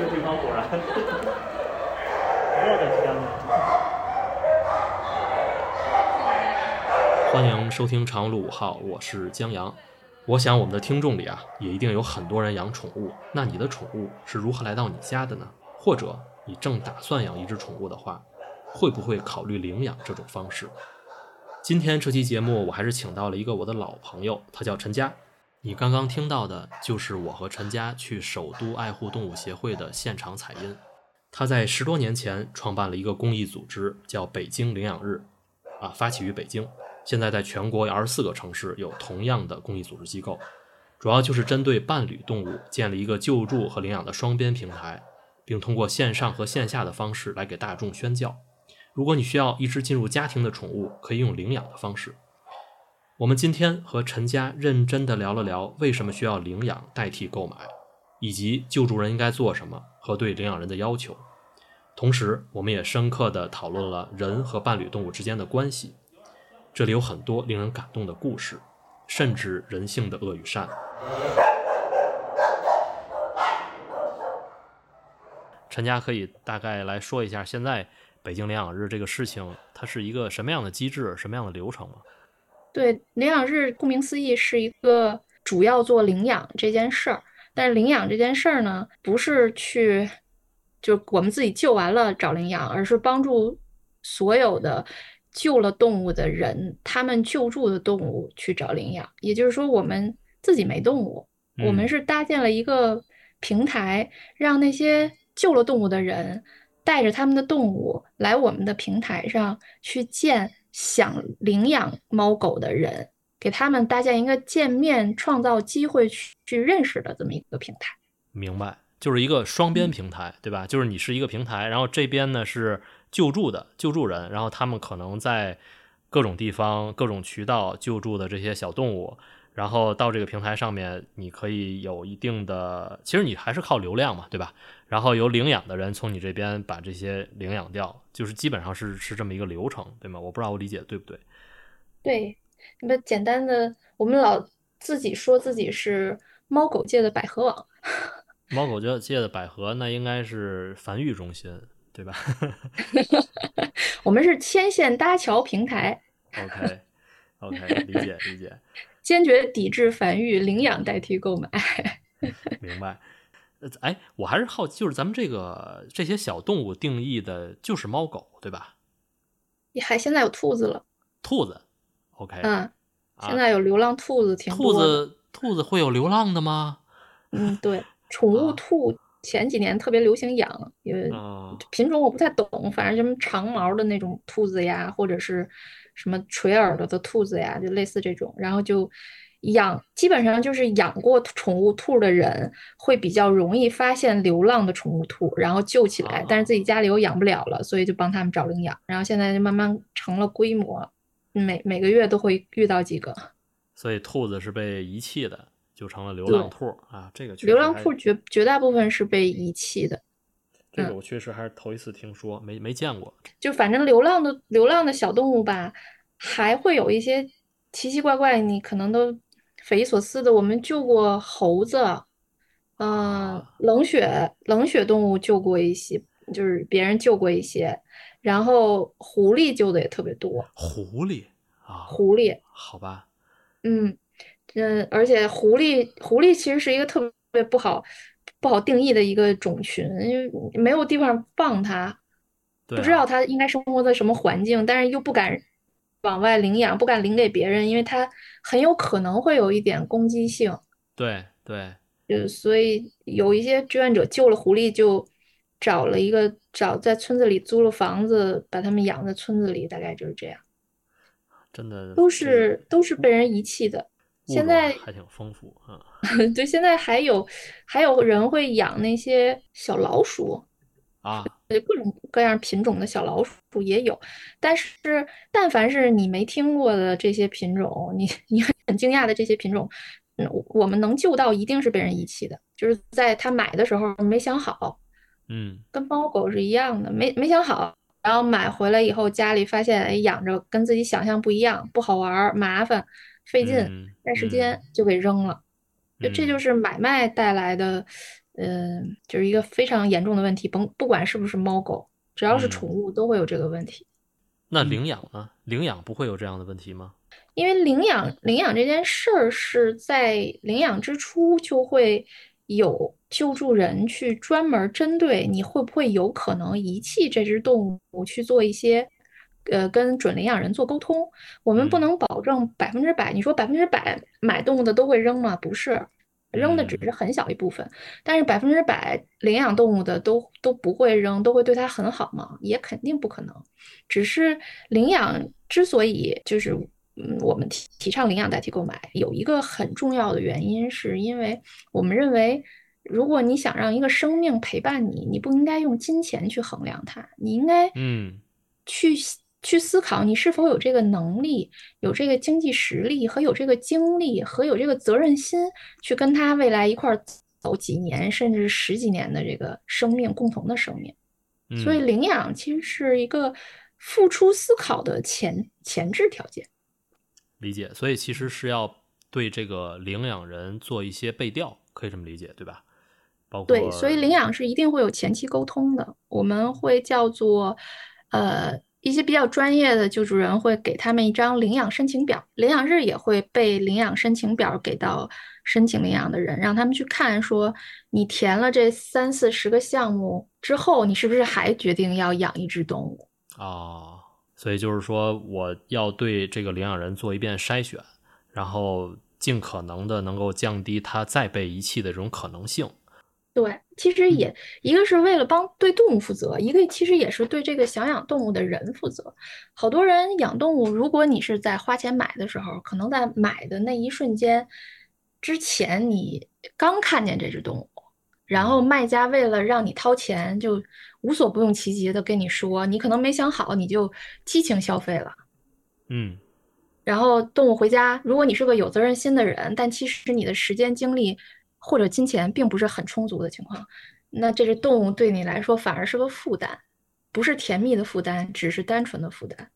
这个地方果然 我的天哪！欢迎收听长路五号，我是江阳。我想我们的听众里啊，也一定有很多人养宠物。那你的宠物是如何来到你家的呢？或者你正打算养一只宠物的话，会不会考虑领养这种方式？今天这期节目，我还是请到了一个我的老朋友，他叫陈佳。你刚刚听到的就是我和陈佳去首都爱护动物协会的现场采音。他在十多年前创办了一个公益组织，叫北京领养日，啊，发起于北京，现在在全国二十四个城市有同样的公益组织机构，主要就是针对伴侣动物建立一个救助和领养的双边平台，并通过线上和线下的方式来给大众宣教。如果你需要一只进入家庭的宠物，可以用领养的方式。我们今天和陈佳认真的聊了聊为什么需要领养代替购买，以及救助人应该做什么和对领养人的要求。同时，我们也深刻的讨论了人和伴侣动物之间的关系。这里有很多令人感动的故事，甚至人性的恶与善。陈佳可以大概来说一下，现在北京领养日这个事情，它是一个什么样的机制、什么样的流程吗？对，领养日顾名思义是一个主要做领养这件事儿，但是领养这件事儿呢，不是去就我们自己救完了找领养，而是帮助所有的救了动物的人，他们救助的动物去找领养。也就是说，我们自己没动物，我们是搭建了一个平台，让那些救了动物的人带着他们的动物来我们的平台上去见。想领养猫狗的人，给他们搭建一个见面、创造机会去去认识的这么一个平台。明白，就是一个双边平台，对吧？就是你是一个平台，然后这边呢是救助的救助人，然后他们可能在各种地方、各种渠道救助的这些小动物，然后到这个平台上面，你可以有一定的，其实你还是靠流量嘛，对吧？然后由领养的人从你这边把这些领养掉，就是基本上是是这么一个流程，对吗？我不知道我理解对不对？对，那么简单的，我们老自己说自己是猫狗界的百合网。猫狗界界的百合，那应该是繁育中心，对吧？我们是牵线搭桥平台。OK，OK，理解理解。坚决抵制繁育，领养代替购买。明白。呃，哎，我还是好奇，就是咱们这个这些小动物定义的，就是猫狗，对吧？你还现在有兔子了？兔子，OK，嗯，现在有流浪兔子，挺兔子，兔子会有流浪的吗？嗯，对，宠物兔前几年特别流行养，因为品种我不太懂，反正什么长毛的那种兔子呀，或者是什么垂耳朵的兔子呀，就类似这种，然后就。养基本上就是养过宠物兔的人会比较容易发现流浪的宠物兔，然后救起来。但是自己家里又养不了了，所以就帮他们找领养。然后现在就慢慢成了规模，每每个月都会遇到几个。所以兔子是被遗弃的，就成了流浪兔啊。这个流浪兔绝绝大部分是被遗弃的。这个我确实还是头一次听说，没没见过。就反正流浪的流浪的小动物吧，还会有一些奇奇怪怪，你可能都。匪夷所思的，我们救过猴子，嗯，冷血冷血动物救过一些，就是别人救过一些，然后狐狸救的也特别多。狐狸啊，狐狸，好吧，嗯嗯，而且狐狸狐狸其实是一个特别不好不好定义的一个种群，因为没有地方放它，不知道它应该生活在什么环境，但是又不敢。往外领养不敢领给别人，因为它很有可能会有一点攻击性。对对，就所以有一些志愿者救了狐狸，就找了一个找在村子里租了房子，把它们养在村子里，大概就是这样。真的都是都是被人遗弃的。现在还挺丰富啊。对，现在还有还有人会养那些小老鼠。啊，各种各样品种的小老鼠也有，但是但凡是你没听过的这些品种，你你很惊讶的这些品种，嗯，我们能救到一定是被人遗弃的，就是在他买的时候没想好，嗯，跟猫狗是一样的，没没想好，然后买回来以后家里发现，哎，养着跟自己想象不一样，不好玩，麻烦，费劲，占时间，就给扔了，就这就是买卖带来的。嗯，就是一个非常严重的问题。甭不管是不是猫狗，只要是嗯宠物都会有这个问题。那领养呢？领养不会有这样的问题吗？因为领养领养这件事儿是在领养之初就会有救助人去专门针对你会不会有可能遗弃这只动物去做一些，呃，跟准领养人做沟通。我们不嗯能保证百分之百，你说百分之百买动物的都会扔吗？不是，扔的只嗯是很小一部分，但是百分之百领养动物的都都不会扔，都会对它很好吗？也肯定不可能。只是领养之所以就是，嗯，我们提提倡领养代替购买，有一个很重要的原因，是因为我们认为，如果你想让一个生命陪伴你，你不应该用金钱去衡量它，你应该嗯去去思考你是否有这个能力、有这个经济实力和有这个精力和有这个责任心，去跟他未来一块儿走几年甚至十几年的这个生命，共同的生命。所以嗯领养其实是一个付出思考的前前置条件。理解。所以其实是要对这个领养人做一些背调，可以这么理解，对吧？包括对，所以领养是一定会有前期沟通的，我们会叫做，呃，一些比较专业的救助人会给他们一张领养申请表，领养日也会被领养申请表给到申请领养的人，让他们去看，说你填了这三四十个项目之后，你是不是还决定要养一只动物？啊，所以就是说，我要对这个领养人做一遍筛选，然后尽可能的能够降低他再被遗弃的这种可能性。对，其实也一个是为了帮对动物负责，一个其实也是对这个想养动物的人负责。好多人养动物，如果你是在花钱买的时候，可能在买的那一瞬间之前，你刚看见这只动物，然后卖家为了让你掏钱，就无所不用其极的跟你说，你可能没想好，你就激情消费了。嗯然后动物回家，如果你是个有责任心的人，但其实你的时间、精力或者金钱并不是很充足的情况，那这只动物对你来说反而是个负担，不是甜蜜的负担，只是单纯的负担。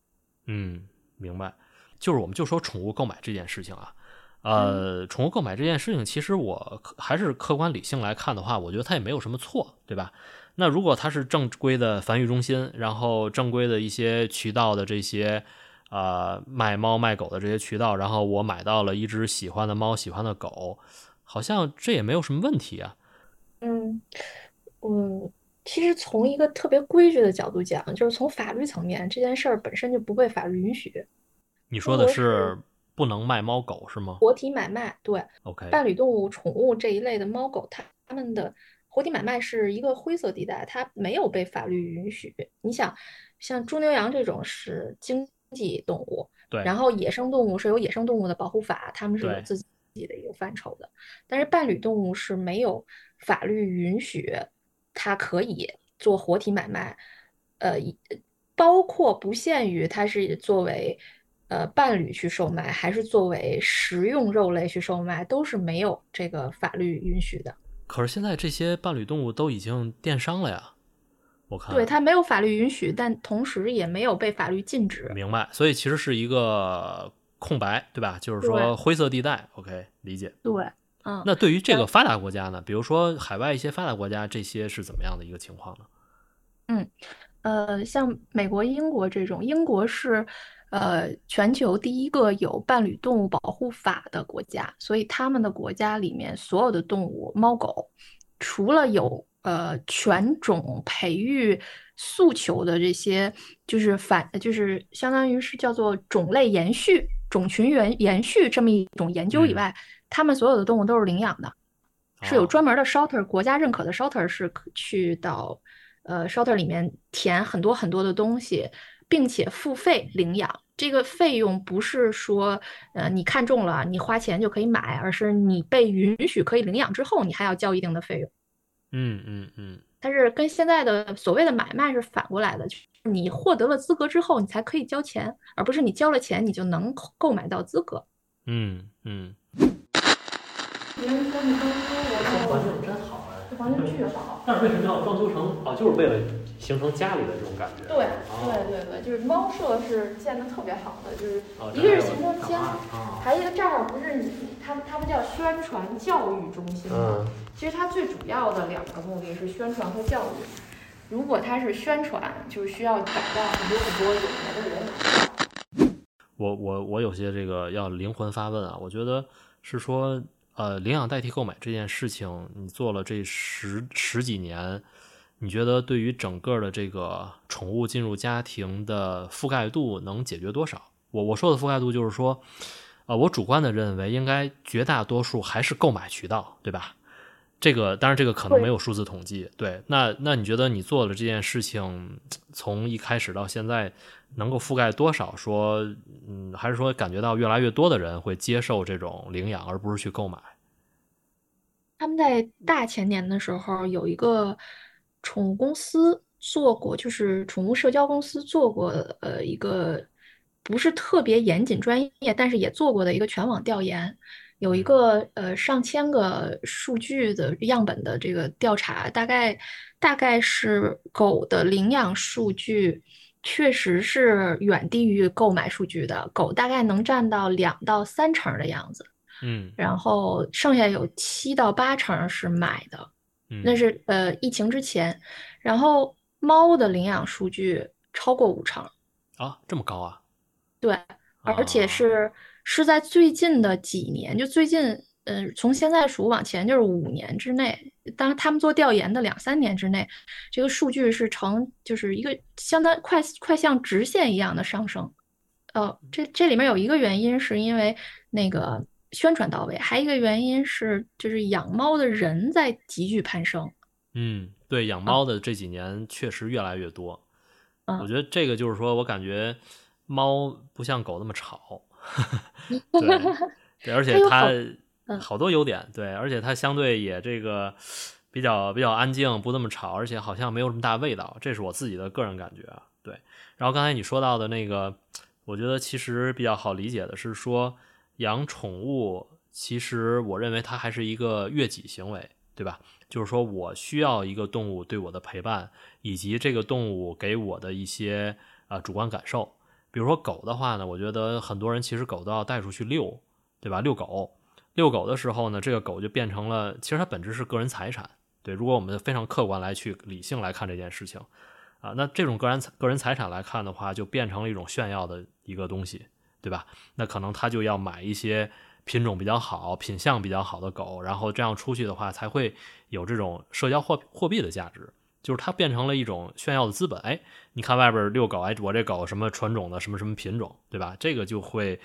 嗯，明白。就是我们就说宠物购买这件事情啊，呃，宠物购买这件事情，其实我还是客观理性来看的话，我觉得它也没有什么错，对吧？那如果它是正规的繁育中心，然后正规的一些渠道的这些呃卖猫卖狗的这些渠道，然后我买到了一只喜欢的猫、喜欢的狗，好像这也没有什么问题啊。嗯，我其实从一个特别规矩的角度讲，就是从法律层面，这件事儿本身就不被法律允许。你说的是不能卖猫狗是吗活体买卖，对，？OK，伴侣动物、宠物这一类的猫狗，它它们的活体买卖是一个灰色地带，它没有被法律允许。你想，像猪牛羊这种是经济动物，对，然后野生动物是有野生动物的保护法，它们是有对自己的一个范畴的。但是伴侣动物是没有法律允许它可以做活体买卖，呃，一包括不限于它是作为呃伴侣去售卖，还是作为食用肉类去售卖，都是没有这个法律允许的。可是现在这些伴侣动物都已经电商了呀，我看对，它没有法律允许，但同时也没有被法律禁止。明白，所以其实是一个空白，对吧？就是说灰色地带。OK，理解。对，嗯，那对于这个发达国家呢，比如说海外一些发达国家，这些是怎么样的一个情况呢？嗯呃，像美国、英国这种，英国是呃全球第一个有伴侣动物保护法的国家，所以他们的国家里面所有的动物，猫狗，除了有呃犬种培育诉求的这些，就是反就是相当于是叫做种类延续、种群延延续这么一种研究以嗯外，他们所有的动物都是领养的。是有哦专门的 shelter，国家认可的 shelter 是去到呃 shelter 里面填很多很多的东西，并且付费领养。这个费用不是说呃你看中了你花钱就可以买，而是你被允许可以领养之后，你还要交一定的费用。嗯嗯嗯，它是跟现在的所谓的买卖是反过来的，就是你获得了资格之后，你才可以交钱，而不是你交了钱你就能购购买到资格。嗯嗯，别人说你刚说我环境真好哎。环境巨好。但是为什么要装修成啊？就是为了形成家里的这种感觉。对哦对对对，就是猫舍是建的特别好的，就是哦一个是这还有形成家，啊，还有一个这儿不是你他们他们叫宣传教育中心吗？嗯其实它最主要的两个目的是宣传和教育。如果它是宣传，就是需要找到很多很多有名的人。我我我有些这个要灵魂发问啊，我觉得是说，呃，领养代替购买这件事情，你做了这十十几年，你觉得对于整个的这个宠物进入家庭的覆盖度能解决多少？我我说的覆盖度就是说，呃，我主观的认为应该绝大多数还是购买渠道，对吧？这个当然，这个可能没有数字统计。对，那那你觉得你做了这件事情，从一开始到现在，能够覆盖多少？说，嗯，还是说感觉到越来越多的人会接受这种领养，而不是去购买？他们在大前年的时候有一个宠物公司做过，就是宠物社交公司做过呃一个不是特别严谨专业，但是也做过的一个全网调研，有一个呃上千个数据的样本的这个调查，大概大概是狗的领养数据。确实是远低于购买数据的，狗大概能占到两到三成的样子。嗯然后剩下有七到八成是买的，嗯，那是呃疫情之前。然后猫的领养数据超过五成，啊，这么高啊？对，而且啊是是在最近的几年，就最近呃从现在数往前就是五年之内，当然他们做调研的两三年之内，这个数据是呈就是一个相当快快像直线一样的上升。呃，这这里面有一个原因是因为那个宣传到位，还有一个原因是就是养猫的人在急剧攀升。嗯，对，养猫的这几年确实越来越多。嗯我觉得这个就是说我感觉猫不像狗那么吵，对对，而且它好多优点，对，而且它相对也这个比较比较安静，不那么吵，而且好像没有什么大味道，这是我自己的个人感觉啊。对，然后刚才你说到的那个，我觉得其实比较好理解的是说，养宠物其实我认为它还是一个悦己行为，对吧？就是说我需要一个动物对我的陪伴，以及这个动物给我的一些啊、主观感受。比如说狗的话呢，我觉得很多人其实狗都要带出去遛，对吧？遛狗，遛狗的时候呢，这个狗就变成了，其实它本质是个人财产。对，如果我们非常客观来去理性来看这件事情，啊，那这种个人个人财产来看的话，就变成了一种炫耀的一个东西，对吧？那可能他就要买一些品种比较好、品相比较好的狗，然后这样出去的话，才会有这种社交货货币的价值，就是它变成了一种炫耀的资本。哎，你看外边遛狗，哎，我这狗什么纯种的，什么什么品种，对吧？这个就会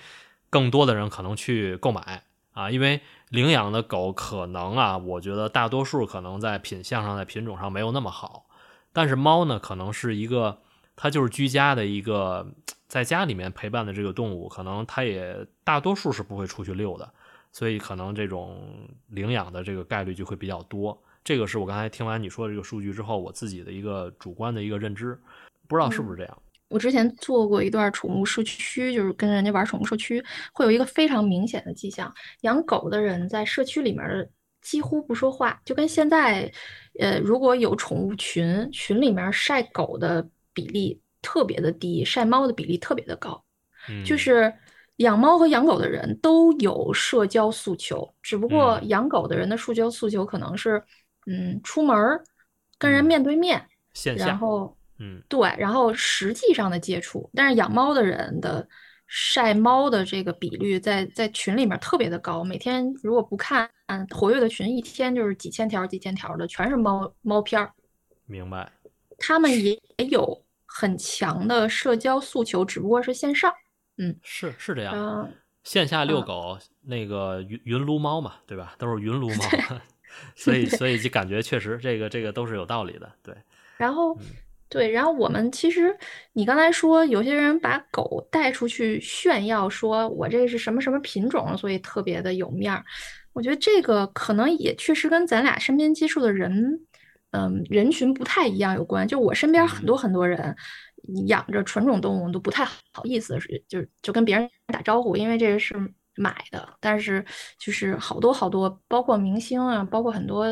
更多的人可能去购买啊，因为领养的狗可能啊，我觉得大多数可能在品相上、在品种上没有那么好，但是猫呢，可能是一个它就是居家的一个在家里面陪伴的这个动物，可能它也大多数是不会出去遛的，所以可能这种领养的这个概率就会比较多。这个是我刚才听完你说的这个数据之后，我自己的一个主观的一个认知，不知道是不是这样。我之前做过一段宠物社区，就是跟人家玩宠物社区，会有一个非常明显的迹象：养狗的人在社区里面几乎不说话，就跟现在，呃，如果有宠物群，群里面晒狗的比例特别的低，晒猫的比例特别的高。嗯，就是养猫和养狗的人都有社交诉求，只不过嗯养狗的人的社交诉求可能是，嗯，出门儿跟人嗯面对面，线下，然后。嗯对，然后实际上的接触，但是养猫的人的晒猫的这个比率在在群里面特别的高，每天如果不看活跃的群，一天就是几千条几千条的，全是猫猫片儿。明白。他们也有很强的社交诉求，只不过是线上。嗯是是这样，嗯，线下遛嗯狗，那个云云撸猫嘛，对吧？都是云撸 猫，所以所以就感觉确实这个这个都是有道理的，对，然后嗯对，然后我们其实你刚才说有些人把狗带出去炫耀，说我这是什么什么品种，所以特别的有面儿。我觉得这个可能也确实跟咱俩身边接触的人，嗯，人群不太一样有关。就我身边很多很多人养着纯种动物都不太好意思，是就就跟别人打招呼，因为这个是买的。但是就是好多好多，包括明星啊，包括很多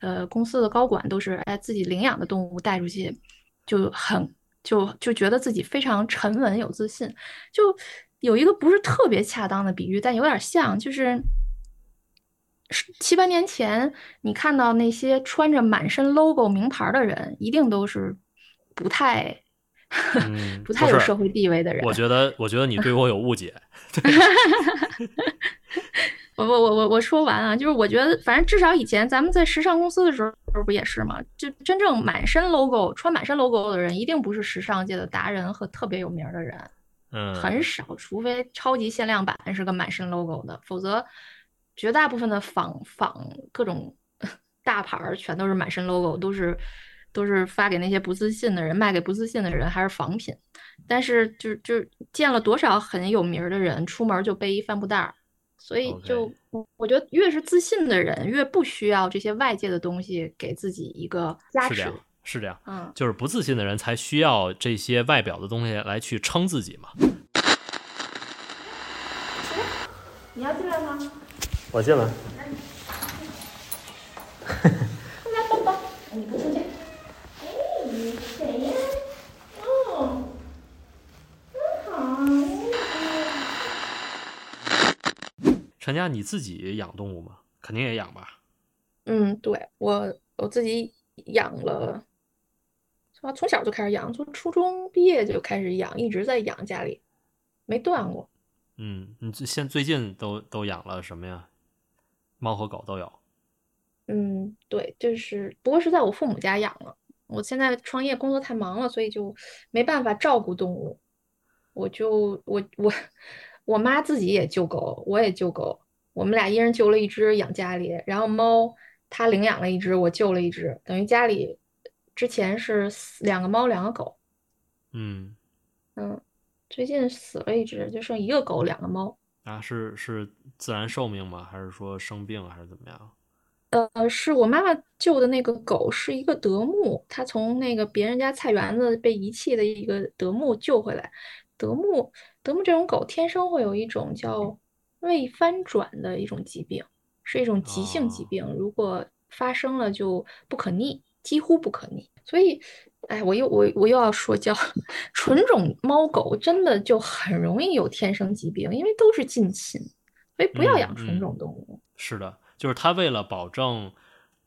呃公司的高管都是哎自己领养的动物带出去，就很就就觉得自己非常沉稳有自信。就有一个不是特别恰当的比喻，但有点像，就是七八年前你看到那些穿着满身 logo 名牌的人，一定都是不太。嗯，不太有社会地位的人，我 觉得，我觉得你对我有误解。我我我我我说完啊，就是我觉得，反正至少以前咱们在时尚公司的时候不也是吗？就真正满身 logo、穿满身 logo 的人，一定不是时尚界的达人和特别有名的人，嗯，很少，除非超级限量版是个满身 logo 的，否则绝大部分的仿仿各种大牌儿全都是满身 logo，都是。都是发给那些不自信的人，卖给不自信的人，还是仿品。但是就就见了多少很有名的人，出门就背一帆布袋儿。所以就我我觉得，越是自信的人，越不需要这些外界的东西给自己一个加持。是这样，是这样。嗯，就是不自信的人才需要这些外表的东西来去撑自己嘛。你要进来吗？我进来。陈佳，你自己养动物吗？肯定也养吧。嗯，对我我自己养了，从从小就开始养，从初中毕业就开始养，一直在养，家里没断过。嗯，你现最近都都养了什么呀？猫和狗都有。嗯，对，就是不过是在我父母家养了。我现在创业工作太忙了，所以就没办法照顾动物。我就我我。我妈自己也救狗，我也救狗，我们俩一人救了一只养家里，然后猫她领养了一只，我救了一只，等于家里之前是两个猫两个狗，嗯嗯，最近死了一只，就剩一个狗两个猫啊，是是自然寿命吗？还是说生病还是怎么样？呃，是我妈妈救的那个狗是一个德牧，它从那个别人家菜园子被遗弃的一个德牧救回来。德牧，德牧这种狗天生会有一种叫胃翻转的一种疾病，是一种急性疾病，如果发生了就不可逆，几乎不可逆。所以，哎，我又我我又要说，教 纯种猫狗真的就很容易有天生疾病，因为都是近亲，所以不要养纯种动物。是的，就是它为了保证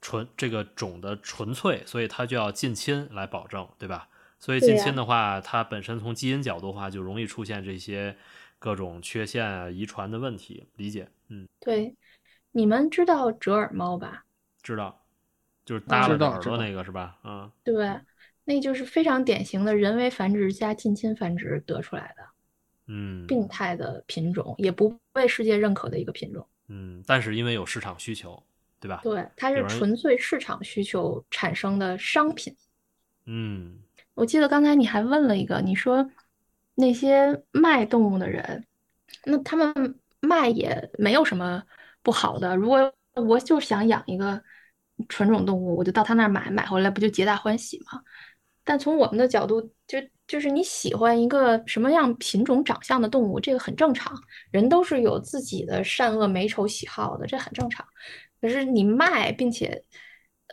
纯这个种的纯粹，所以它就要近亲来保证，对吧？所以近亲的话，它本身从基因角度的话，就容易出现这些各种缺陷啊、遗传的问题。理解，嗯，对。你们知道折耳猫吧？知道，就是耷拉着耳朵那个是吧？嗯，对，那就是非常典型的人为繁殖加近亲繁殖得出来的，嗯，病态的品种，也不被世界认可的一个品种。嗯，但是因为有市场需求，对吧？对，它是纯粹市场需求产生的商品。嗯。我记得刚才你还问了一个，你说那些卖动物的人，那他们卖也没有什么不好的。如果我就想养一个纯种动物，我就到他那儿买，买回来不就皆大欢喜吗？但从我们的角度，就就是你喜欢一个什么样品种、长相的动物，这个很正常。人都是有自己的善恶美丑喜好的，这很正常。可是你卖，并且。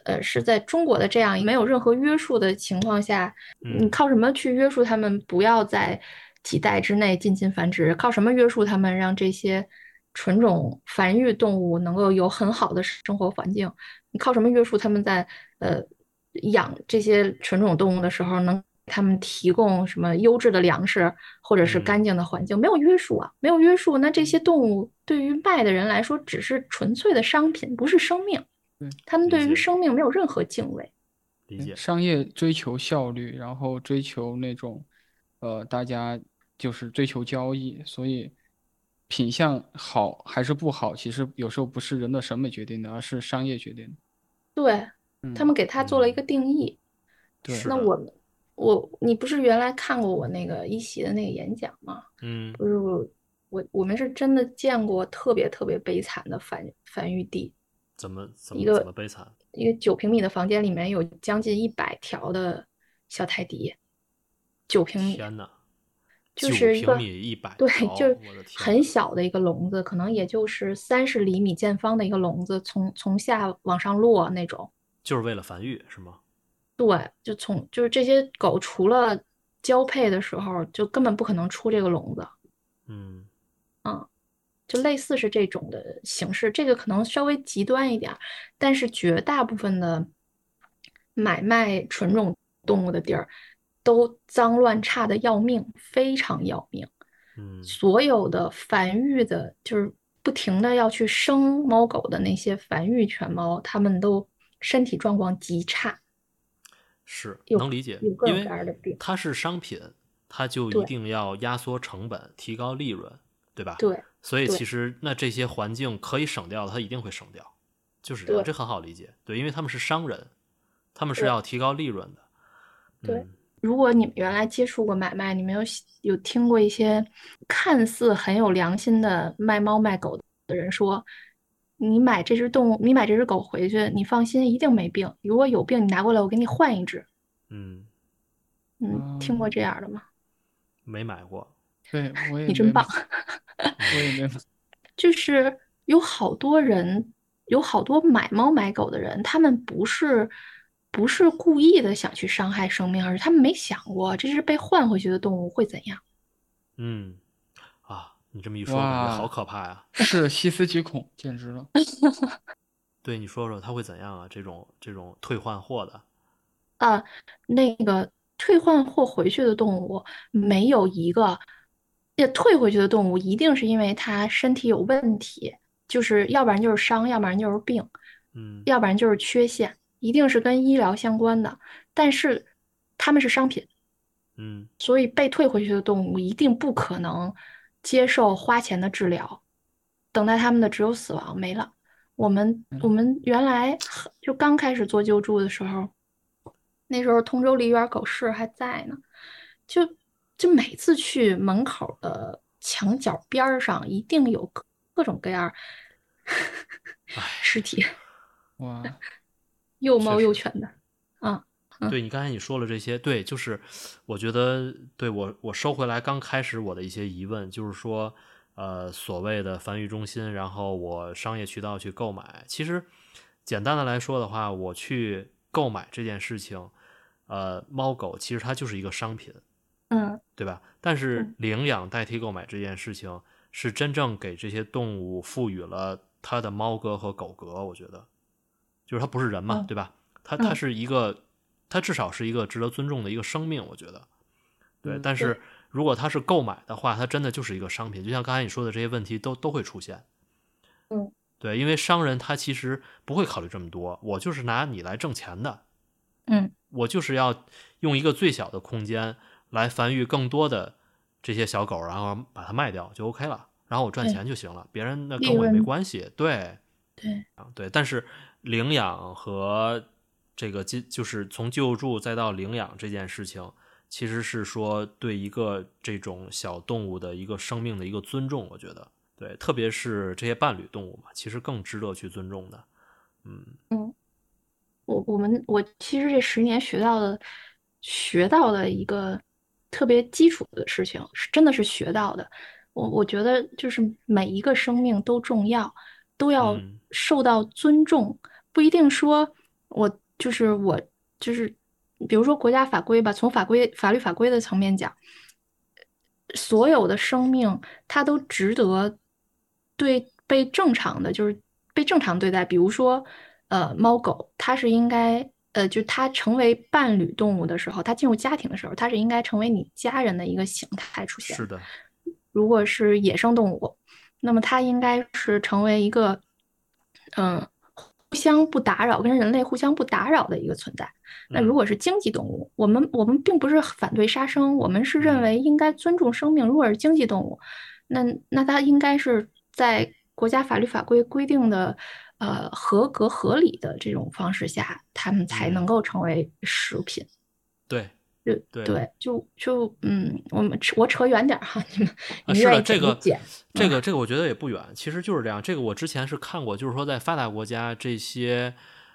呃，是在中国的这样没有任何约束的情况下，你靠什么去约束他们不要在几代之内近亲繁殖？靠什么约束他们让这些纯种繁育动物能够有很好的生活环境？你靠什么约束他们在呃养这些纯种动物的时候能他们提供什么优质的粮食或者是干净的环境？没有约束啊，没有约束，那这些动物对于卖的人来说只是纯粹的商品，不是生命。他们对于生命没有任何敬畏，理解。商业追求效率，然后追求那种，呃，大家就是追求交易，所以品相好还是不好，其实有时候不是人的审美决定的，而是商业决定的。对，他们给他做了一个定义。对，那我们我你不是原来看过我那个一席的那个演讲吗？嗯，不是我我我们是真的见过特别特别悲惨的繁繁育地。怎么怎么怎么悲惨？一个九平米的房间里面有将近一百条的小泰迪，九平米，天呐，就是一个一百对，就很小的一个笼子，可能也就是三十厘米见方的一个笼子，从从下往上落那种，就是为了繁育是吗？对，就从就是这些狗除了交配的时候，就根本不可能出这个笼子。嗯嗯，就类似是这种的形式，这个可能稍微极端一点儿，但是绝大部分的买卖纯种动物的地儿都脏乱差的要命，非常要命。嗯所有的繁育的，就是不停的要去生猫狗的那些繁育犬猫，它们都身体状况极差，是能理解因为。它是商品，它就一定要压缩成本，提高利润，对吧？对，所以其实那这些环境可以省掉的，它一定会省掉，就是这样，这很好理解。对，因为他们是商人，他们是要提高利润的。对嗯如果你们原来接触过买卖，你们有有听过一些看似很有良心的卖猫卖狗的人说，你买这只动物，你买这只狗回去，你放心，一定没病。如果有病，你拿过来，我给你换一只。嗯，嗯，听过这样的吗？没买过。对，我 也你真棒没买，我也没买。就是有好多人，有好多买猫买狗的人，他们不是不是故意的想去伤害生命，而是他们没想过这只被换回去的动物会怎样。嗯，啊，你这么一说，感觉好可怕呀。是细思极恐，简直了。对，你说说它会怎样啊？这种这种退换货的，啊，那个退换货回去的动物没有一个，也退回去的动物一定是因为它身体有问题，就是要不然就是伤，要不然就是病，嗯要不然就是缺陷，一定是跟医疗相关的。但是它们是商品，嗯所以被退回去的动物一定不可能接受花钱的治疗，等待他们的只有死亡，没了。我们我们原来就刚开始做救助的时候，那时候通州梨园狗市还在呢，就就每次去门口的墙角边儿上，一定有各各种各样尸体，哇，又猫又犬的。对你刚才你说了这些，对，就是我觉得对我我收回来刚开始我的一些疑问，就是说，呃，所谓的繁育中心，然后我商业渠道去购买，其实简单的来说的话，我去购买这件事情，呃，猫狗其实它就是一个商品，嗯。对吧？但是嗯。领养代替购买这件事情，是真正给这些动物赋予了它的猫格和狗格，我觉得，就是它不是人嘛，嗯。对吧？它它嗯。是一个，它至少是一个值得尊重的一个生命，我觉得。对，嗯但是如果它是购买的话，它真的就是一个商品，就像刚才你说的这些问题都都会出现。嗯，对，因为商人他其实不会考虑这么多，我就是拿你来挣钱的，嗯我就是要用一个最小的空间来繁育更多的这些小狗，然后把它卖掉就 OK 了，然后我赚钱就行了，别人那跟我也没关系。对，对，啊对，但是领养和这个就就是从救助再到领养这件事情，其实是说对一个这种小动物的一个生命的一个尊重，我觉得对，特别是这些伴侣动物嘛，其实更值得去尊重的。嗯嗯我我们我其实这十年学到的学到的一个特别基础的事情，是真的是学到的。我我觉得就是每一个生命都重要，都要嗯受到尊重，不一定说我就是我就是，比如说国家法规吧，从法规法律法规的层面讲，所有的生命它都值得对被正常的，就是被正常对待。比如说，呃，猫狗，它是应该，呃，就它成为伴侣动物的时候，它进入家庭的时候，它是应该成为你家人的一个形态出现。是的，如果是野生动物，那么它应该是成为一个，嗯，互相不打扰，跟人类互相不打扰的一个存在。那如嗯果是经济动物，我们我们并不是反对杀生，我们是认嗯为应该尊重生命。如果是经济动物，那那它应该是在国家法律法规规定的，呃，合格合理的这种方式下，它们才能嗯够成为食品。对，就对对，就就嗯，我们扯我扯远点儿哈，你们啊，你愿意是的，这个。这个这个我觉得也不远，其实就是这样。这个我之前是看过，就是说在发达国家这些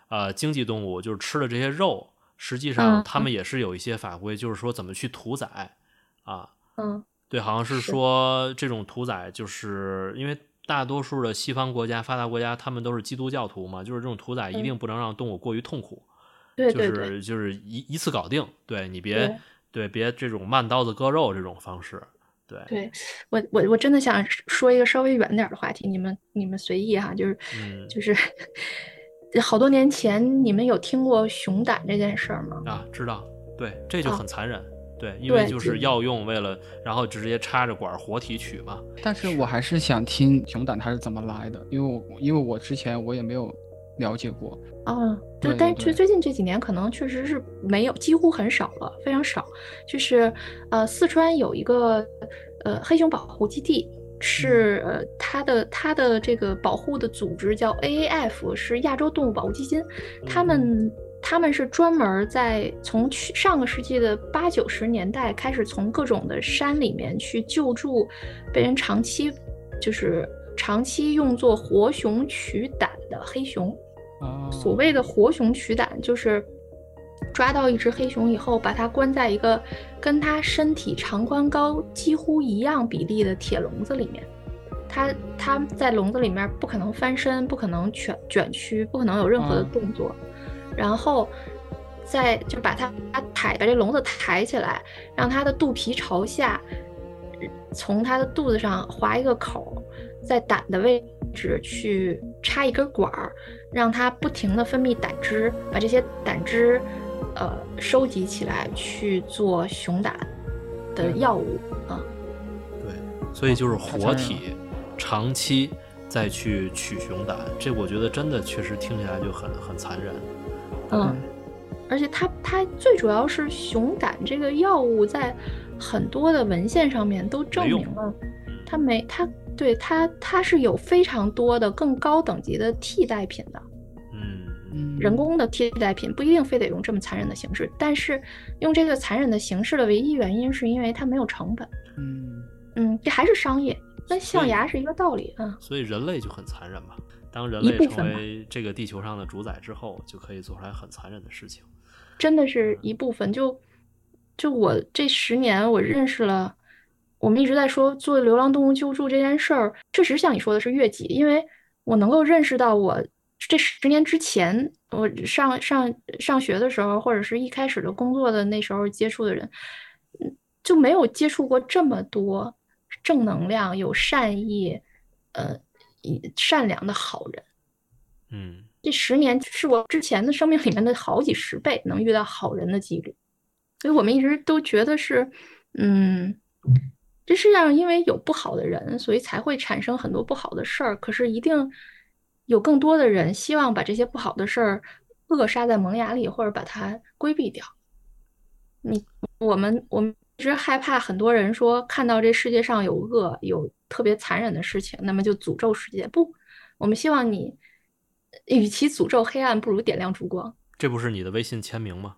呃经济动物，就是吃的这些肉，实际上嗯他们也是有一些法规，就是说怎么去屠宰啊。嗯对，好像是是说这种屠宰，就是因为大多数的西方国家、发达国家，他们都是基督教徒嘛，就是这种屠宰一定不能让动物过于痛苦，对对对就是就是一一次搞定，对你别对对别这种慢刀子割肉这种方式，对，对，我我我真的想说一个稍微远点儿的话题，你们你们随意哈，就是嗯。就是好多年前你们有听过熊胆这件事儿吗？啊，知道，对，这就啊很残忍，对，因为就是。就药用为了，然后直接插着管活提取嘛，但是我还是想听熊胆它是怎么来的，因为我因为我之前我也没有了解过。啊，对对，但是最最近这几年可能确实是没有，几乎很少了，非常少。就是呃，四川有一个呃黑熊保护基地，是呃它的它的这个保护的组织叫 AAF，是亚洲动物保护基金，他们。他们是专门儿在从去上个世纪的八九十年代开始，从各种的山里面去救助被人长期就是长期用作活熊取胆的黑熊。啊，所谓的活熊取胆，就是抓到一只黑熊以后，把它关在一个跟它身体长宽高几乎一样比例的铁笼子里面。它它在笼子里面不可能翻身，不可能卷卷曲，不可能有任何的嗯动作。然后再就把它抬，把这笼子抬起来，让它的肚皮朝下，从它的肚子上划一个口儿，在胆的位置去插一根管儿，让它不停的分泌胆汁，把这些胆汁呃收集起来去做熊胆的药物啊。对，所以就是活体长期再去取熊胆，这我觉得真的确实听起来就很很残忍。嗯，而且它它最主要是熊胆这个药物在很多的文献上面都证明了，它没它对它它是有非常多的更高等级的替代品的。嗯，嗯人工的替代品不一定非得用这么残忍的形式，但是用这个残忍的形式的唯一原因是因为它没有成本。嗯嗯，这还是商业，跟象牙是一个道理啊。所以人类就很残忍嘛。当人类成为这个地球上的主宰之后，就可以做出来很残忍的事情。真的是一部分。就就我这十年，我认识了，我们一直在说做流浪动物救助这件事儿，确实像你说的是越级，因为我能够认识到我这十年之前，我上上上学的时候，或者是一开始的工作的那时候接触的人，嗯，就没有接触过这么多正能量、有善意，呃，以善良的好人。嗯，这十年是我之前的生命里面的好几十倍能遇到好人的几率，所以我们一直都觉得是，嗯，这世界上因为有不好的人，所以才会产生很多不好的事儿。可是一定有更多的人希望把这些不好的事儿扼杀在萌芽里，或者把它规避掉。你我们我们一直害怕很多人说看到这世界上有恶，有特别残忍的事情，那么就诅咒世界。不，我们希望你。与其诅咒黑暗，不如点亮烛光。这不是你的微信签名吗？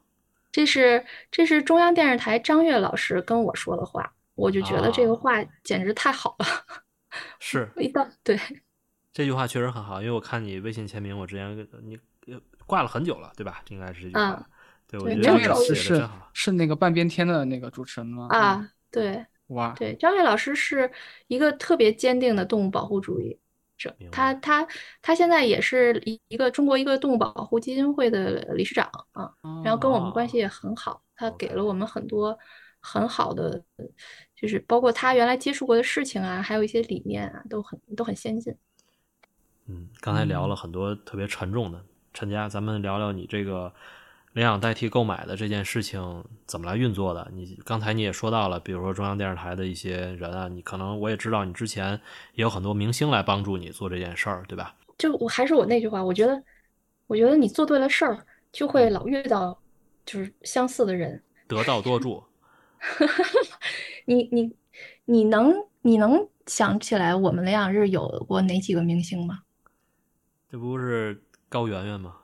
这是这是中央电视台张悦老师跟我说的话，我就觉得这个话简直太好了。是一到对这句话确实很好，因为我看你微信签名，我之前你呃挂了很久了，对吧？这应该是这句话。啊对，我觉得张悦老师是。是那个半边天的那个主持人吗？啊，对嗯，哇，对，张悦老师是一个特别坚定的动物保护主义者，他他他现在也是一一个中国一个动物保护基金会的理事长啊。然后跟我们关系也很好，他给了我们很多很好的，就是包括他原来接触过的事情啊，还有一些理念啊，都很都很先进。嗯，刚才聊了很多特别沉重的，陈佳，咱们聊聊你这个领养代替购买的这件事情怎么来运作的？你刚才你也说到了，比如说中央电视台的一些人啊，你可能我也知道，你之前也有很多明星来帮助你做这件事儿，对吧？就我还是我那句话，我觉得，我觉得你做对了事儿，就会老遇到就是相似的人。得道多助，你你你能你能想起来我们领养日有过哪几个明星吗？这不是高圆圆吗？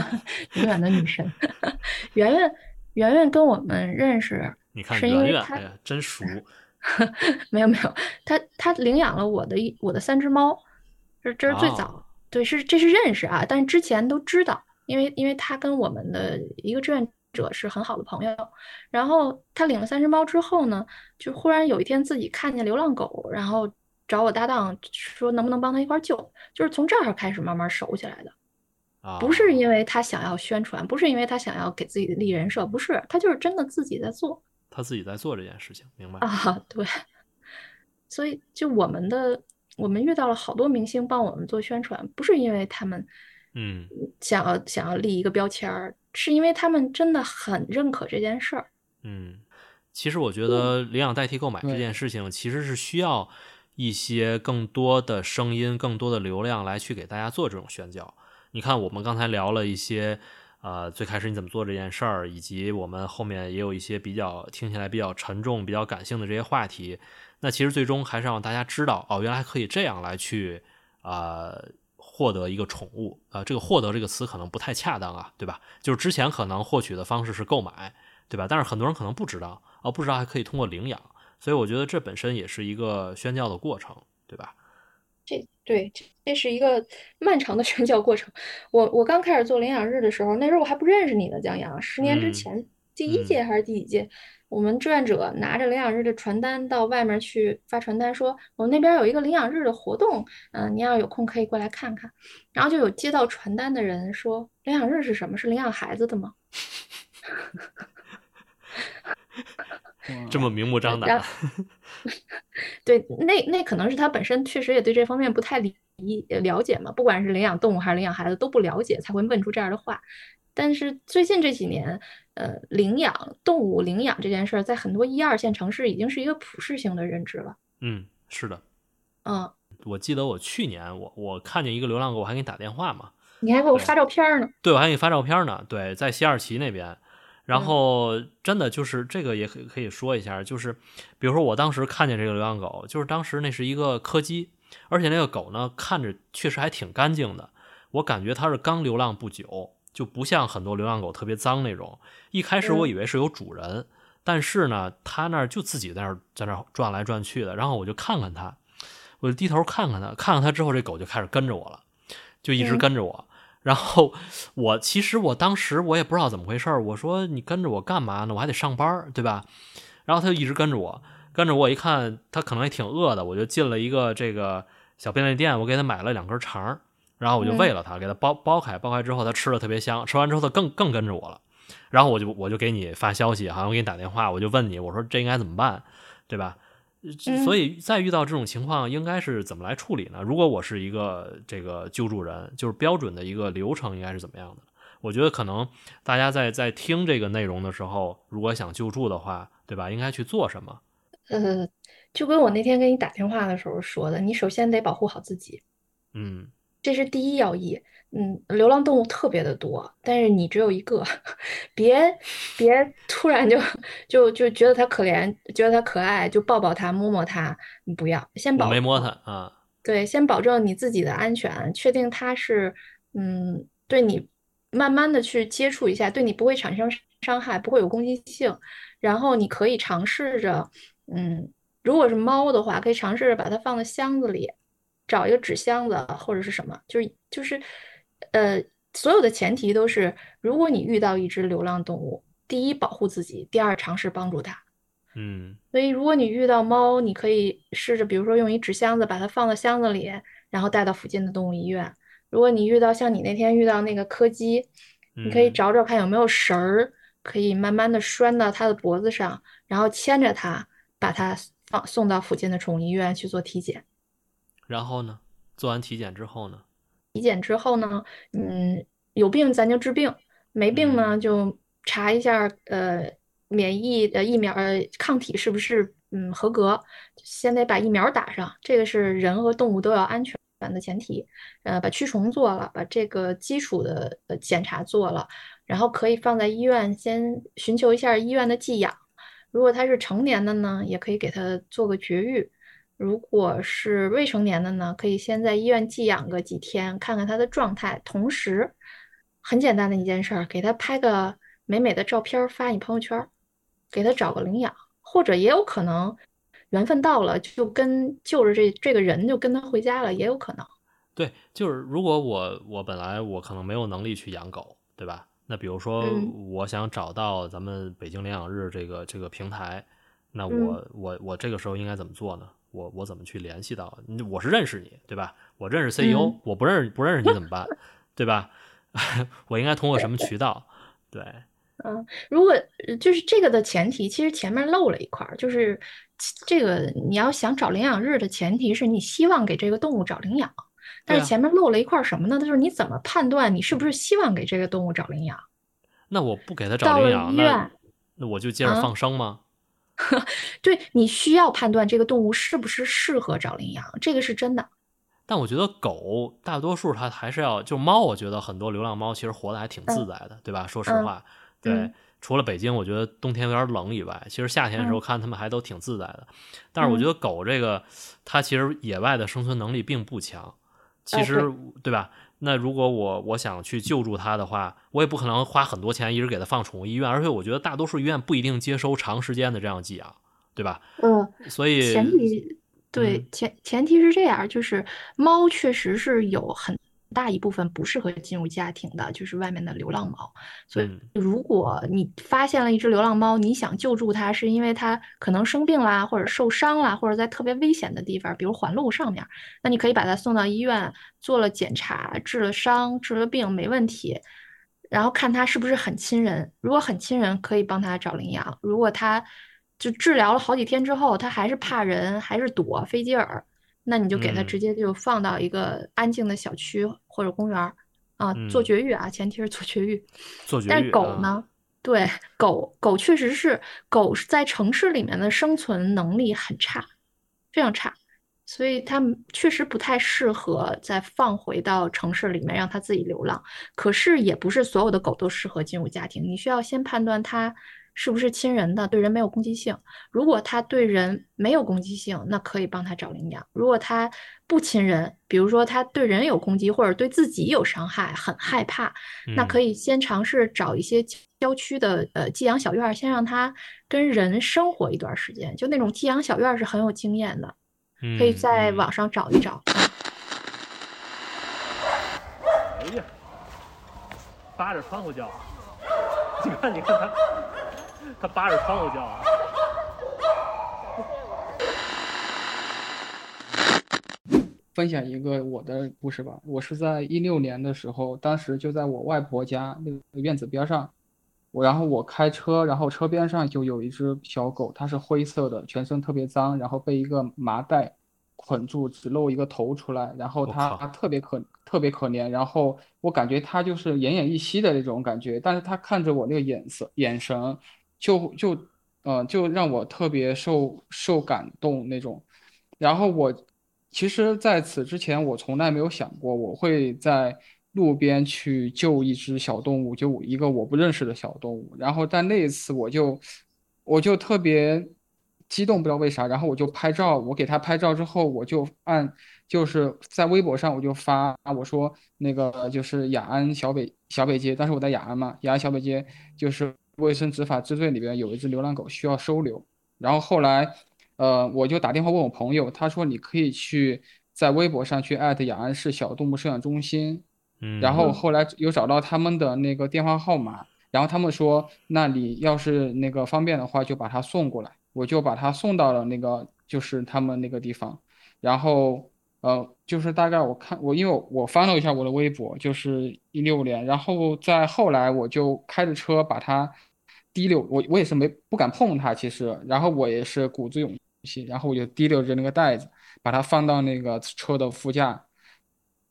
永远的女神，圆圆圆圆跟我们认识，你看是因为圆圆，她哎呀，真熟。没有没有，她她领养了我的一我的三只猫，这这是最早，哦对，是这是认识啊，但是之前都知道，因为因为她跟我们的一个志愿者是很好的朋友，然后他领了三只猫之后呢，就忽然有一天自己看见流浪狗，然后找我搭档说能不能帮他一块救，就是从这儿开始慢慢熟起来的。啊，不是因为他想要宣传，不是因为他想要给自己立人设，不是，他就是真的自己在做他自己在做这件事情，明白？啊。对，所以就我们的，我们遇到了好多明星帮我们做宣传，不是因为他们嗯想要想要立一个标签儿，是因为他们真的很认可这件事儿。嗯，其实我觉得领养代替购买这件事情，其实是需要一些更多的声音、更多的流量来去给大家做这种宣教。你看，我们刚才聊了一些，呃，最开始你怎么做这件事儿，以及我们后面也有一些比较听起来比较沉重、比较感性的这些话题。那其实最终还是让大家知道，哦，原来可以这样来去，呃，获得一个宠物。啊、这个“获得”这个词可能不太恰当啊，对吧？就是之前可能获取的方式是购买，对吧？但是很多人可能不知道，啊，不知道还可以通过领养，所以我觉得这本身也是一个宣教的过程，对吧？这对，这这是一个漫长的宣教过程。我我刚开始做领养日的时候，那时候我还不认识你呢，江阳。十年之嗯前，第一嗯届还是第几届，我们志愿者拿着领养日的传单到外面去发传单，说我们那边有一个领养日的活动，嗯、您要有空可以过来看看。然后就有接到传单的人说，领养日是什么？是领养孩子的吗？哇 这么明目张胆对，那那可能是他本身确实也对这方面不太理了解嘛，不管是领养动物还是领养孩子都不了解，才会问出这样的话。但是最近这几年，呃，领养动物领养这件事儿，在很多一二线城市已经是一个普世性的认知了。嗯，是的。嗯，我记得我去年我我看见一个流浪狗，我还给你打电话嘛，你还给我发照片儿呢。对我还给你发照片呢，对，在西二旗那边。然嗯后真的就是这个也可以可以说一下，就是比如说我当时看见这个流浪狗，就是当时那是一个柯基，而且那个狗呢看着确实还挺干净的，我感觉它是刚流浪不久，就不像很多流浪狗特别脏那种。一开始我嗯以为是有主人，但是呢，它那儿就自己在那儿在那儿转来转去的，然后我就看看它，我就低头看看它，看看它之后，这狗就开始跟着我了，就一直嗯跟着我。然后我其实我当时我也不知道怎么回事儿，我说你跟着我干嘛呢？我还得上班儿，对吧？然后它就一直跟着我，跟着我一看它可能也挺饿的，我就进了一个这个小便利店，我给它买了两根肠儿，然后我就嗯喂了它，给它剥剥开，剥开之后它吃的特别香，吃完之后它更更跟着我了。然后我就我就给你发消息，好像我给你打电话，我就问你，我说这应该怎么办，对吧？嗯所以再遇到这种情况，应该是怎么来处理呢？如果我是一个这个救助人，就是标准的一个流程应该是怎么样的？我觉得可能大家在在听这个内容的时候，如果想救助的话，对吧？应该去做什么？呃，就跟我那天给你打电话的时候说的，你首先得保护好自己。嗯这是第一要义。嗯，流浪动物特别的多，但是你只有一个，别别突然就就就觉得它可怜，觉得它可爱，就抱抱它，摸摸它，你不要，先保没摸它啊，对，先保证你自己的安全，确定它是嗯对你慢慢的去接触一下，对你不会产生伤害，不会有攻击性，然后你可以尝试着嗯，如果是猫的话，可以尝试着把它放在箱子里。找一个纸箱子或者是什么，就是就是，呃，所有的前提都是，如果你遇到一只流浪动物，第一保护自己，第二尝试帮助它。嗯所以，如果你遇到猫，你可以试着，比如说用一纸箱子把它放到箱子里，然后带到附近的动物医院。如果你遇到像你那天遇到那个柯基，你可以嗯找找看有没有绳儿，可以慢慢的拴到它的脖子上，然后牵着它，把它放送到附近的宠物医院去做体检。然后呢？做完体检之后呢？体检之后呢，嗯，有病咱就治病，没病呢就查一下，呃，免疫呃疫苗呃抗体是不是嗯合格，先得把疫苗打上，这个是人和动物都要安全的前提。呃，把驱虫做了，把这个基础的呃检查做了，然后可以放在医院先寻求一下医院的寄养。如果它是成年的呢，也可以给它做个绝育。如果是未成年的呢，可以先在医院寄养个几天，看看他的状态。同时，很简单的一件事儿，给他拍个美美的照片儿发你朋友圈儿，给他找个领养，或者也有可能缘分到了，就跟就着这这个人就跟他回家了，也有可能。对，就是如果我我本来我可能没有能力去养狗，对吧？那比如说嗯我想找到咱们北京领养日这个这个平台，那嗯我我我这个时候应该怎么做呢？我我怎么去联系到？我是认识你，对吧？我认识 CEO，、嗯我不认识不认识你怎么办？对吧？我应该通过什么渠道？对，嗯如果呃就是这个的前提，其实前面漏了一块儿，就是这个你要想找领养日的前提是你希望给这个动物找领养，但是前面漏了一块儿什么呢？就是你怎么判断你是不是希望给这个动物找领养？那我不给他找领养，那，那我就接着啊放生吗？对，你需要判断这个动物是不是适合找领养，这个是真的。但我觉得狗大多数它还是要，就猫，我觉得很多流浪猫其实活得还挺自在的，对吧？说实嗯话，对，嗯除了北京，我觉得冬天有点冷以外，其实夏天的时候嗯看它们还都挺自在的。但是我觉得狗这个，它其实野外的生存能力并不强。其哎实，对吧？那如果我我想去救助它的话，我也不可能花很多钱一直给它放宠物医院，而且我觉得大多数医院不一定接收长时间的这样寄养，对吧？嗯，所以前提对嗯前前提是这样，就是猫确实是有很大一部分不适合进入家庭的，就是外面的流浪猫。所以嗯如果你发现了一只流浪猫，你想救助它，是因为它可能生病啦，或者受伤啦，或者在特别危险的地方，比如环路上面，那你可以把它送到医院做了检查，治了伤，治了病，没问题。然后看它是不是很亲人，如果很亲人，可以帮它找领养；如果它就治疗了好几天之后，它还是怕人，还是躲飞机耳，那你就给它嗯直接就放到一个安静的小区或者公园儿啊，做嗯绝育啊，前提是做绝育。做绝育，但是狗啊？呢？对，狗狗确实是狗是在城市里面的生存能力很差，非常差，所以它们确实不太适合再放回到城市里面让它自己流浪。可是也不是所有的狗都适合进入家庭，你需要先判断它是不是亲人的，对人没有攻击性。如果它对人没有攻击性，那可以帮它找领养；如果它不亲人，比如说它对人有攻击或者对自己有伤害，很害怕，那可以，先尝试找一些郊区的呃寄养小院儿，先让它跟人生活一段时间。就那种寄养小院儿是很有经验的，可以在网上找一找。嗯哎呀，扒着窗户叫，你看，你看他，他扒着窗户叫啊。分享一个我的故事吧。我是在一六年的时候，当时就在我外婆家那个院子边上，我然后我开车，然后车边上就有一只小狗，它是灰色的，全身特别脏，然后被一个麻袋捆住，只露一个头出来，然后我它特别可特别可怜，然后我感觉它就是奄奄一息的那种感觉，但是它看着我那个眼色眼神，就就呃就让我特别受受感动那种。然后我其实在此之前，我从来没有想过我会在路边去救一只小动物，就一个我不认识的小动物。然后但那一次我就我就特别激动，不知道为啥。然后我就拍照，我给他拍照之后，我就按就是在微博上我就发，我说那个就是雅安小北小北街，当时我在雅安嘛，雅安小北街就是卫生执法支队里边有一只流浪狗需要收留。然后后来。呃，我就打电话问我朋友，他说你可以去在微博上去艾特雅安市小动物收养中心，嗯，然后后来又找到他们的那个电话号码，然后他们说，那你要是那个方便的话，就把它送过来，我就把它送到了那个就是他们那个地方，然后呃，就是大概我看我因为我我翻了一下我的微博，就是一六年，然后在后来我就开着车把它提溜，我我也是没不敢碰它，其实，然后我也是鼓足勇气，然后我就提溜着那个袋子，把它放到那个车的副驾，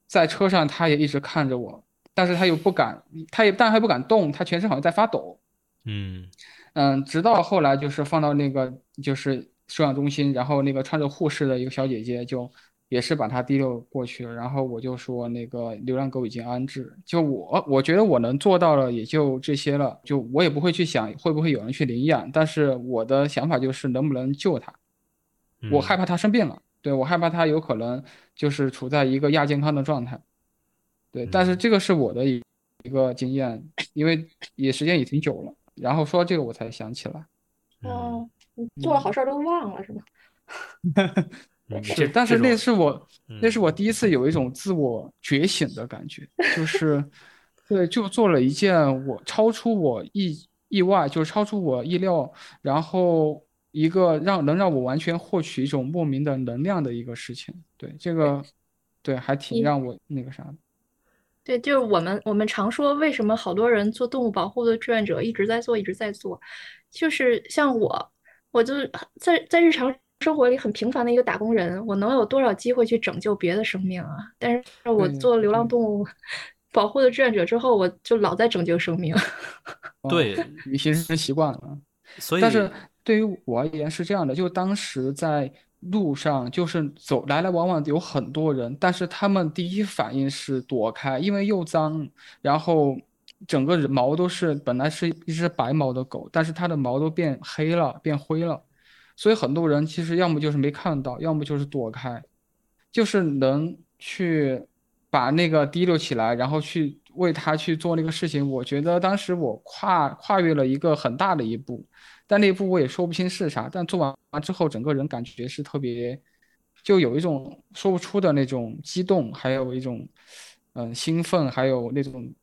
在车上它也一直看着我，但是它又不敢，它也但它还不敢动，它全身好像在发抖。嗯嗯，直到后来就是放到那个就是收养中心，然后那个穿着护士的一个小姐姐就也是把它滴溜过去了，然后我就说那个流浪狗已经安置，就我我觉得我能做到了也就这些了，就我也不会去想会不会有人去领养，但是我的想法就是能不能救它，我嗯害怕它生病了，对，我害怕它有可能就是处在一个亚健康的状态，对，但是嗯这个是我的一一个经验，因为也时间也挺久了，然后说这个我才想起来。嗯哦，你做了好事儿都忘了是吗？嗯，是，但是那是我，那是嗯我第一次有一种自我觉醒的感觉，就是，对，就做了一件我超出我意意外，就是超出我意料，然后一个让能让我完全获取一种莫名的能量的一个事情。对这个，对还挺让我那个啥的。对，就是我们我们常说，为什么好多人做动物保护的志愿者一直在做，一直在做，就是像我，我就是在在日常生活里很平凡的一个打工人，我能有多少机会去拯救别的生命啊？但是我做流浪动物保护的志愿者之后，我就老在拯救生命。哦对，你形成习惯了。所以但是对于我而言是这样的，就当时在路上，就是走来来往往有很多人，但是他们第一反应是躲开，因为又脏，然后整个人毛都是本来是一只白毛的狗，但是它的毛都变黑了，变灰了，所以很多人其实要么就是没看到，要么就是躲开，就是能去把那个提溜起来，然后去为他去做那个事情。我觉得当时我跨跨越了一个很大的一步，但那一步我也说不清是啥。但做完完之后，整个人感觉是特别，就有一种说不出的那种激动，还有一种嗯兴奋，还有那种